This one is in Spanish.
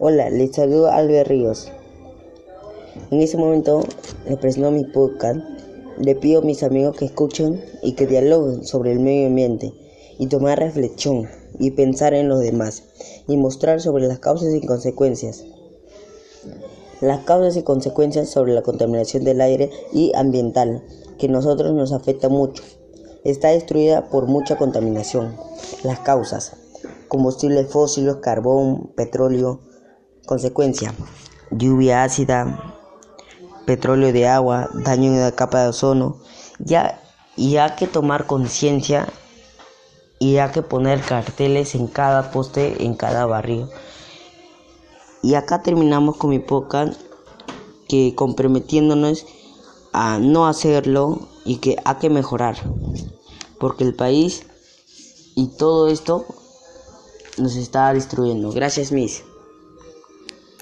Hola, les saludo Albert Ríos. En este momento le presento mi podcast. Le pido a mis amigos que escuchen y que dialoguen sobre el medio ambiente y tomar reflexión y pensar en los demás y mostrar sobre las causas y consecuencias. Las causas y consecuencias sobre la contaminación del aire y ambiental que a nosotros nos afecta mucho. Está destruida por mucha contaminación. Las causas combustibles fósiles, carbón, petróleo. Consecuencia, lluvia ácida, petróleo de agua, daño en la capa de ozono. Ya, y hay que tomar conciencia y hay que poner carteles en cada poste, en cada barrio. Y acá terminamos con mi podcast que comprometiéndonos a no hacerlo y que hay que mejorar. Porque el país y todo esto nos está destruyendo. Gracias, Miss.